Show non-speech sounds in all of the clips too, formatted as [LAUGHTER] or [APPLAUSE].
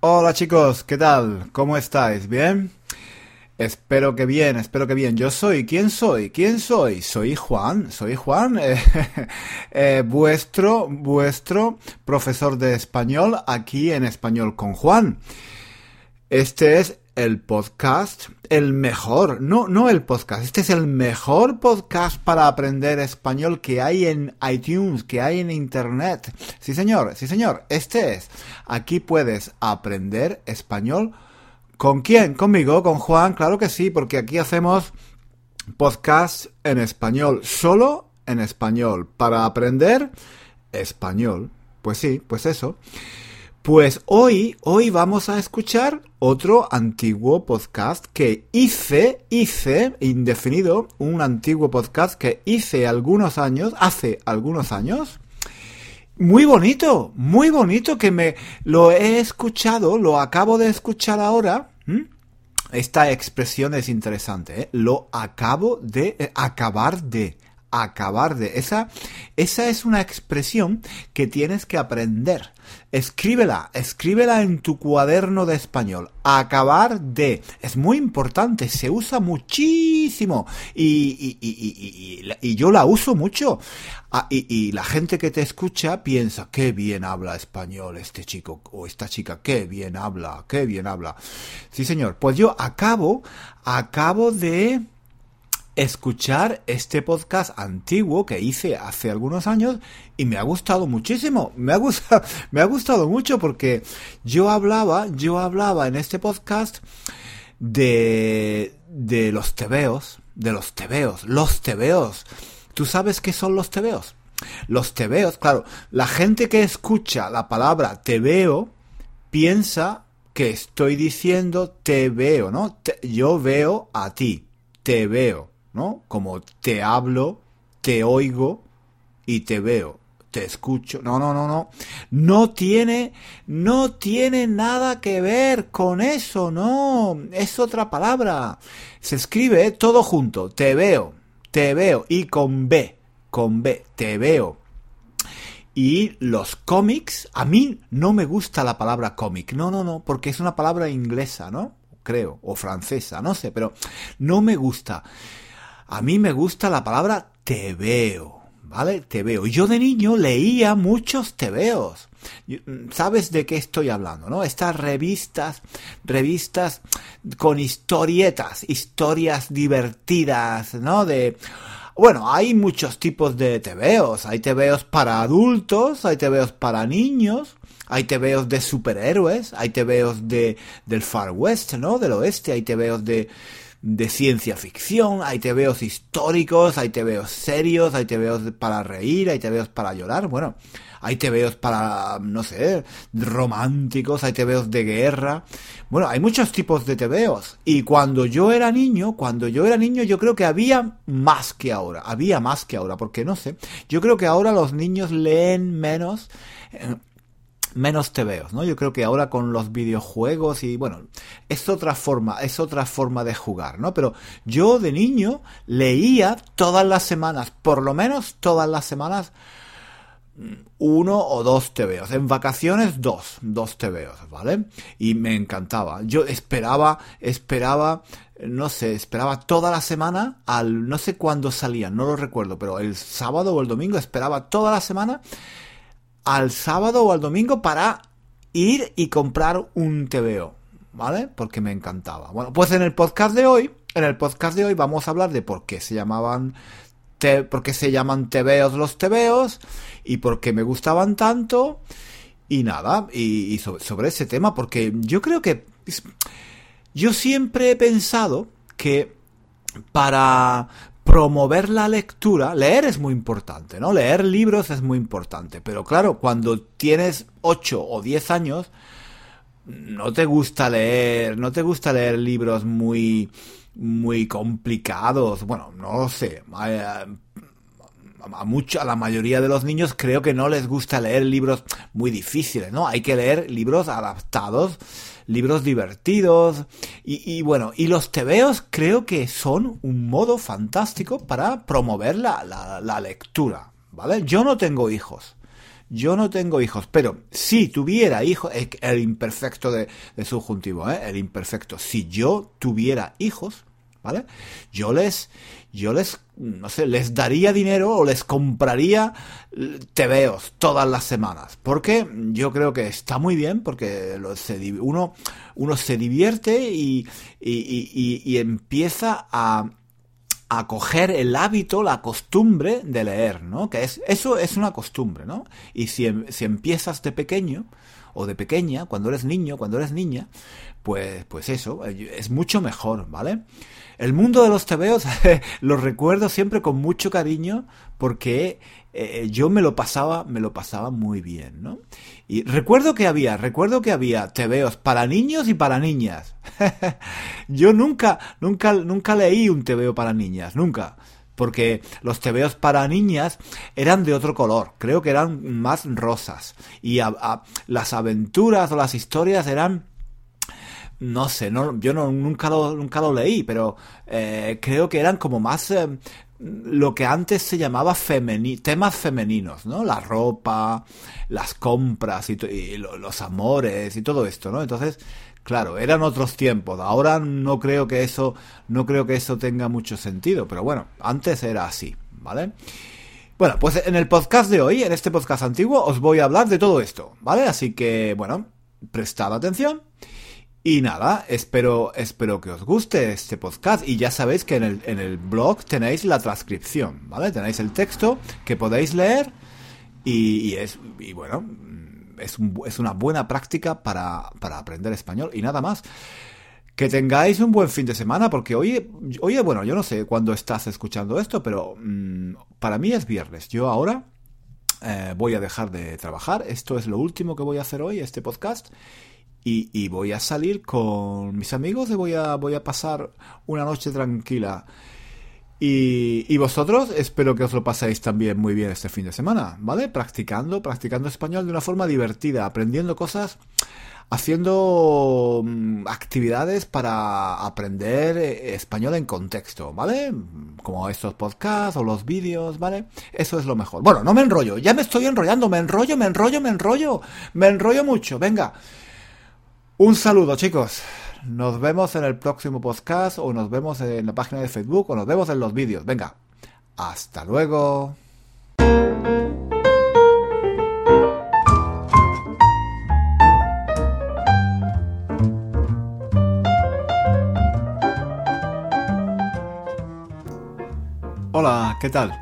Hola chicos, ¿qué tal? ¿Cómo estáis? ¿Bien? Espero que bien, espero que bien. Yo soy, ¿quién soy? ¿Quién soy? Soy Juan, soy Juan, [LAUGHS] eh, eh, vuestro, vuestro profesor de español aquí en Español con Juan. Este es el podcast, el mejor, no, no el podcast, este es el mejor podcast para aprender español que hay en iTunes, que hay en Internet. Sí señor, sí señor, este es. Aquí puedes aprender español. ¿Con quién? ¿Conmigo? ¿Con Juan? Claro que sí, porque aquí hacemos podcast en español, solo en español, para aprender español. Pues sí, pues eso. Pues hoy, hoy vamos a escuchar otro antiguo podcast que hice, hice, indefinido, un antiguo podcast que hice algunos años, hace algunos años. Muy bonito, muy bonito que me lo he escuchado, lo acabo de escuchar ahora. Esta expresión es interesante, ¿eh? Lo acabo de, eh, acabar de acabar de. Esa, esa es una expresión que tienes que aprender. Escríbela, escríbela en tu cuaderno de español. Acabar de. Es muy importante, se usa muchísimo. Y, y, y, yo la uso mucho. Ah, y, la gente que te escucha piensa, qué bien habla español este chico o esta chica, qué bien habla, qué bien habla. Sí, señor. Pues yo acabo, acabo de escuchar este podcast antiguo que hice hace algunos años y me ha gustado muchísimo. Me ha gustado, [LAUGHS] me ha gustado mucho porque yo hablaba, yo hablaba en este podcast de, de los tebeos, de los tebeos, los tebeos. ¿Tú sabes qué son los tebeos? Los tebeos, claro, la gente que escucha la palabra tebeo piensa que estoy diciendo te veo, ¿no? yo veo a ti, te veo. ¿No? Como te hablo, te oigo y te veo, te escucho. No, no, no, no. No tiene, no tiene nada que ver con eso, no. Es otra palabra. Se escribe todo junto. Te veo, te veo y con B, con B, te veo. Y los cómics, a mí no me gusta la palabra cómic, no, no, no, porque es una palabra inglesa, ¿no? Creo, o francesa, no sé, pero no me gusta. A mí me gusta la palabra te veo, ¿vale? Te veo. Yo de niño leía muchos tebeos. Mm, ¿Sabes de qué estoy hablando, no? Estas revistas, revistas con historietas, historias divertidas, ¿no? De... Bueno, hay muchos tipos de tebeos. Hay tebeos para adultos, hay tebeos para niños, hay tebeos de superhéroes, hay tebeos de, del Far West, ¿no? Del oeste, hay tebeos de de ciencia ficción, hay tebeos históricos, hay tebeos serios, hay tebeos para reír, hay tebeos para llorar, bueno, hay tebeos para, no sé, románticos, hay tebeos de guerra, bueno, hay muchos tipos de tebeos. Y cuando yo era niño, cuando yo era niño, yo creo que había más que ahora, había más que ahora, porque no sé, yo creo que ahora los niños leen menos, eh, menos tebeos, ¿no? Yo creo que ahora con los videojuegos y bueno, es otra forma, es otra forma de jugar, ¿no? Pero yo de niño leía todas las semanas, por lo menos todas las semanas, mm, uno o dos tebeos. En vacaciones, dos, dos tebeos, ¿vale? Y me encantaba. Yo esperaba, esperaba, no sé, esperaba toda la semana al, no sé cuándo salían, no lo recuerdo, pero el sábado o el domingo esperaba toda la semana al sábado o al domingo para ir y comprar un TVO, ¿vale? Porque me encantaba. Bueno, pues en el podcast de hoy, en el podcast de hoy vamos a hablar de por qué se llamaban por qué se llaman TVOs los TVOs y por qué me gustaban tanto y nada, y, sobre, ese tema, porque yo creo que yo siempre he pensado que para, promover la lectura, leer es muy importante, ¿no? Leer libros es muy importante, pero claro, cuando tienes 8 o 10 años, no te gusta leer, no te gusta leer libros muy muy complicados, bueno, no lo sé, a, mucho, a la mayoría de los niños creo que no les gusta leer libros muy difíciles, ¿no? Hay que leer libros adaptados libros divertidos y, bueno, y los tebeos creo que son un modo fantástico para promover la, la, lectura, ¿vale? Yo no tengo hijos. yo no tengo hijos, pero si tuviera hijos, el imperfecto de, subjuntivo, ¿eh? el imperfecto, si yo tuviera hijos, ¿vale? Yo les, yo les, no sé, les daría dinero o les compraría tebeos todas las semanas. Porque yo creo que está muy bien, porque uno, uno se divierte y, y empieza a, a coger el hábito, la costumbre de leer, ¿no? Que es, eso es una costumbre, ¿no? Y si, em, si empiezas de pequeño o de pequeña, cuando eres niño, cuando eres niña, pues, pues eso, eh, es mucho mejor, ¿vale? El mundo de los tebeos [LAUGHS] lo recuerdo siempre con mucho cariño porque eh, yo me lo pasaba, me lo pasaba muy bien, ¿no? Y recuerdo que había, recuerdo que había tebeos para niños y para niñas. [LAUGHS] yo nunca, nunca, nunca leí un tebeo para niñas, nunca. Porque los tebeos para niñas eran de otro color, creo que eran más rosas. Y las aventuras o las historias eran no sé, no, yo no, nunca, lo, nunca lo leí, pero eh, creo que eran como más eh, lo que antes se llamaba temas femeninos, ¿no? La ropa, las compras y, los amores y todo esto, ¿no? Entonces, claro, eran otros tiempos. Ahora no creo que eso, no creo que eso tenga mucho sentido, pero bueno, antes era así, ¿vale? Bueno, pues en el podcast de hoy, en este podcast antiguo, os voy a hablar de todo esto, ¿vale? Así que, bueno, prestad atención. Y nada, espero, espero que os guste este podcast y ya sabéis que en el, en el blog tenéis la transcripción, ¿vale? Tenéis el texto que podéis leer y, es, y bueno, es, una buena práctica para, para aprender español y nada más. Que tengáis un buen fin de semana, porque hoy, hoy bueno, yo no sé cuándo estás escuchando esto, pero mm, para mí es viernes. Yo ahora eh, voy a dejar de trabajar. Esto es lo último que voy a hacer hoy, este podcast. Y, voy a salir con mis amigos y voy a, voy a pasar una noche tranquila. Y, vosotros espero que os lo paséis también muy bien este fin de semana, ¿vale? Practicando, practicando español de una forma divertida, aprendiendo cosas, haciendo mm, actividades para aprender eh, español en contexto, ¿vale? Como estos podcasts o los vídeos, ¿vale? Eso es lo mejor. Bueno, no me enrollo, ya me estoy enrollando, me enrollo, me enrollo, me enrollo, me enrollo mucho, venga. Un saludo chicos. Nos vemos en el próximo podcast o nos vemos en la página de Facebook o nos vemos en los vídeos. Venga. Hasta luego. Hola, ¿qué tal?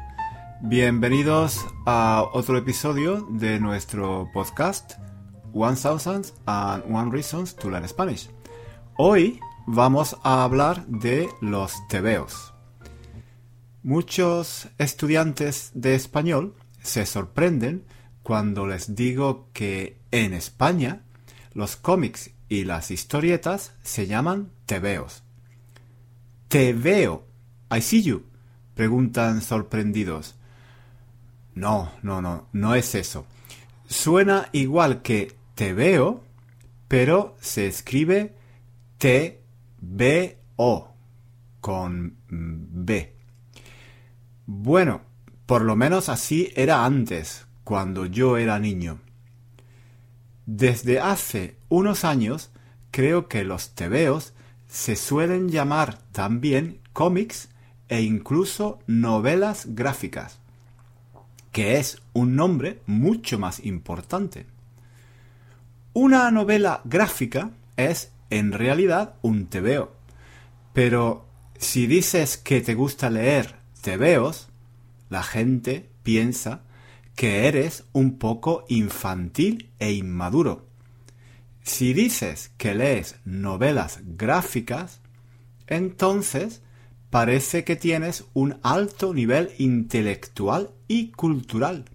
Bienvenidos a otro episodio de nuestro podcast and One Reasons to Learn Spanish. Hoy vamos a hablar de los tebeos. Muchos estudiantes de español se sorprenden cuando les digo que en España los cómics y las historietas se llaman tebeos. Te veo. I see you. Preguntan sorprendidos. No, no, no, no es eso. Suena igual que te veo, pero se escribe T-B-O con B. Bueno, por lo menos así era antes, cuando yo era niño. Desde hace unos años creo que los tebeos se suelen llamar también cómics e incluso novelas gráficas, que es un nombre mucho más importante. Una novela gráfica es en realidad un tebeo. Pero si dices que te gusta leer tebeos, la gente piensa que eres un poco infantil e inmaduro. Si dices que lees novelas gráficas, entonces parece que tienes un alto nivel intelectual y cultural.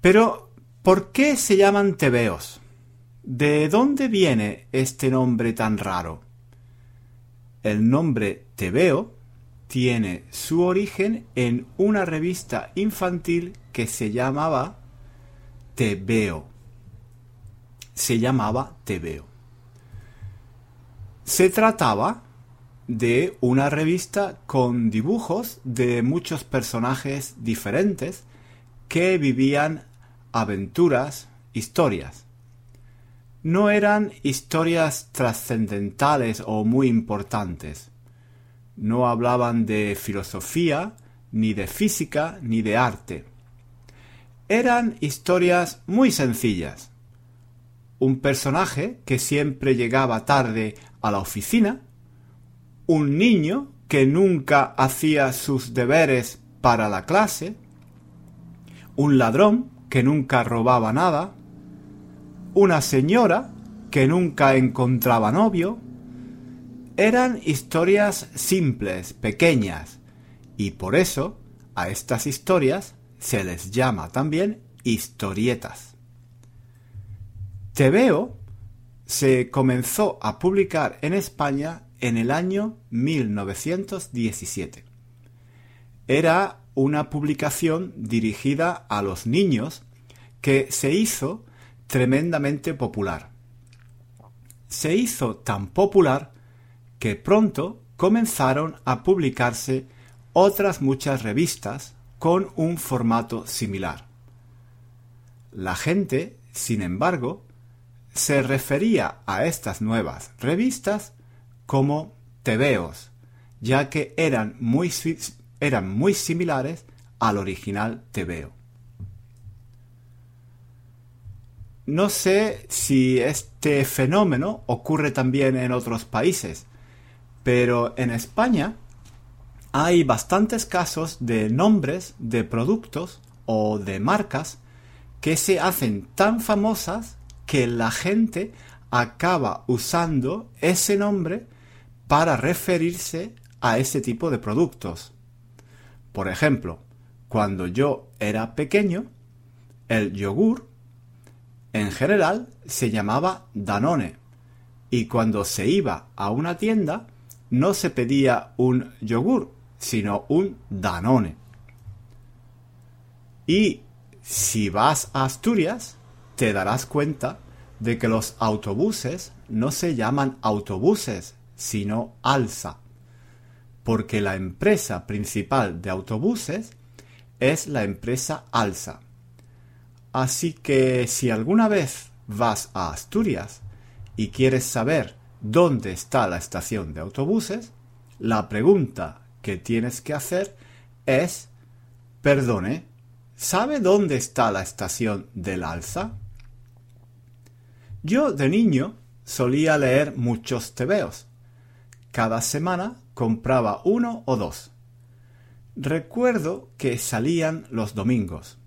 Pero ¿Por qué se llaman tebeos? ¿De dónde viene este nombre tan raro? El nombre tebeo tiene su origen en una revista infantil que se llamaba Tebeo. Se llamaba Tebeo. Se trataba de una revista con dibujos de muchos personajes diferentes que vivían aventuras, historias. No eran historias trascendentales o muy importantes. No hablaban de filosofía, ni de física, ni de arte. Eran historias muy sencillas. Un personaje que siempre llegaba tarde a la oficina, un niño que nunca hacía sus deberes para la clase, un ladrón que nunca robaba nada, una señora que nunca encontraba novio. Eran historias simples, pequeñas, y por eso a estas historias se les llama también historietas. veo se comenzó a publicar en España en el año 1917. Era una publicación dirigida a los niños que se hizo tremendamente popular. Se hizo tan popular que pronto comenzaron a publicarse otras muchas revistas con un formato similar. La gente, sin embargo, se refería a estas nuevas revistas como tebeos, ya que eran muy, eran muy similares al original tebeo. No sé si este fenómeno ocurre también en otros países, pero en España hay bastantes casos de nombres de productos o de marcas que se hacen tan famosas que la gente acaba usando ese nombre para referirse a ese tipo de productos. Por ejemplo, cuando yo era pequeño, el yogur en general se llamaba Danone y cuando se iba a una tienda no se pedía un yogur, sino un Danone. Y si vas a Asturias, te darás cuenta de que los autobuses no se llaman autobuses, sino alza, porque la empresa principal de autobuses es la empresa Alsa. Así que si alguna vez vas a Asturias y quieres saber dónde está la estación de autobuses, la pregunta que tienes que hacer es, perdone, ¿sabe dónde está la estación del Alsa? Yo de niño solía leer muchos tebeos. Cada semana compraba uno o dos. Recuerdo que salían los domingos.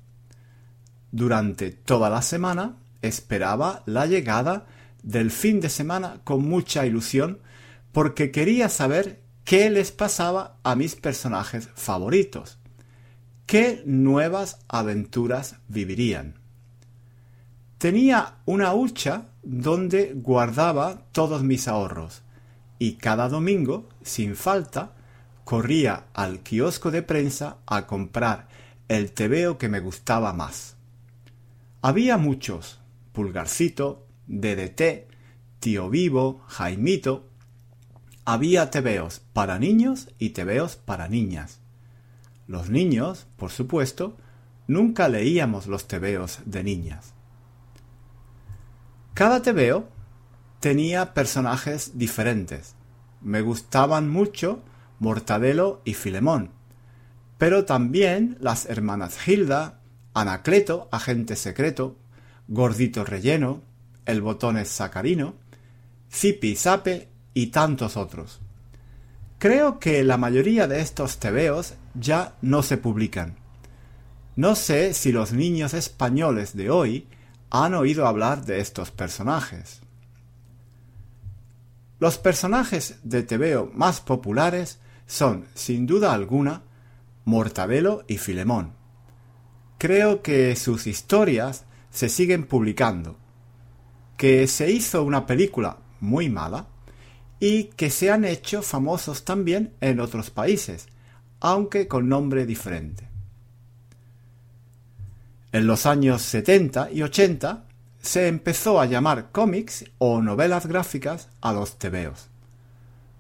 Durante toda la semana esperaba la llegada del fin de semana con mucha ilusión porque quería saber qué les pasaba a mis personajes favoritos, qué nuevas aventuras vivirían. Tenía una hucha donde guardaba todos mis ahorros y cada domingo, sin falta, corría al kiosco de prensa a comprar el tebeo que me gustaba más. Había muchos, Pulgarcito, DDT, Tío Vivo, Jaimito. Había tebeos para niños y tebeos para niñas. Los niños, por supuesto, nunca leíamos los tebeos de niñas. Cada tebeo tenía personajes diferentes. Me gustaban mucho Mortadelo y Filemón, pero también las hermanas Hilda, Anacleto, agente secreto, Gordito relleno, el botón sacarino, Zipi Zape y tantos otros. Creo que la mayoría de estos tebeos ya no se publican. No sé si los niños españoles de hoy han oído hablar de estos personajes. Los personajes de tebeo más populares son, sin duda alguna, Mortadelo y Filemón. Creo que sus historias se siguen publicando, que se hizo una película muy mala y que se han hecho famosos también en otros países, aunque con nombre diferente. En los años 70 y 80 se empezó a llamar cómics o novelas gráficas a los tebeos.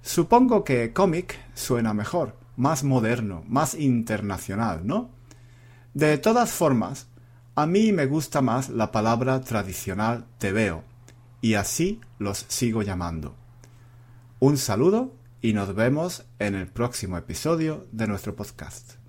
Supongo que cómic suena mejor, más moderno, más internacional, ¿no? De todas formas, A mí me gusta más la palabra tradicional te veo, y así los sigo llamando. Un saludo y nos vemos en el próximo episodio de nuestro podcast.